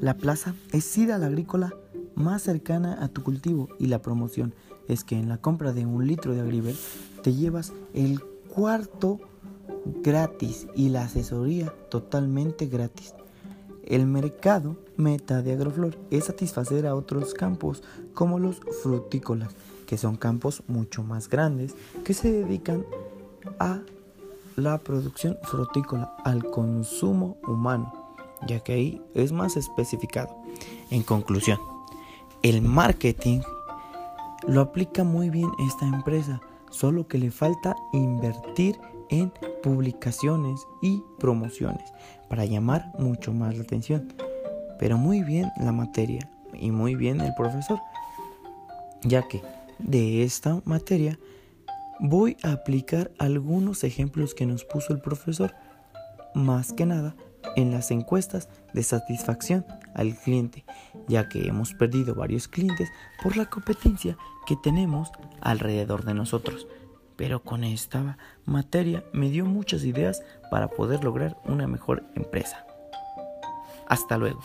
La plaza es sida la agrícola más cercana a tu cultivo y la promoción es que en la compra de un litro de Agriver te llevas el cuarto gratis y la asesoría totalmente gratis. El mercado meta de Agroflor es satisfacer a otros campos como los frutícolas, que son campos mucho más grandes que se dedican a la producción frutícola, al consumo humano, ya que ahí es más especificado. En conclusión, el marketing lo aplica muy bien esta empresa, solo que le falta invertir en publicaciones y promociones para llamar mucho más la atención. Pero muy bien la materia y muy bien el profesor, ya que de esta materia voy a aplicar algunos ejemplos que nos puso el profesor, más que nada en las encuestas de satisfacción al cliente, ya que hemos perdido varios clientes por la competencia que tenemos alrededor de nosotros. Pero con esta materia me dio muchas ideas para poder lograr una mejor empresa. Hasta luego.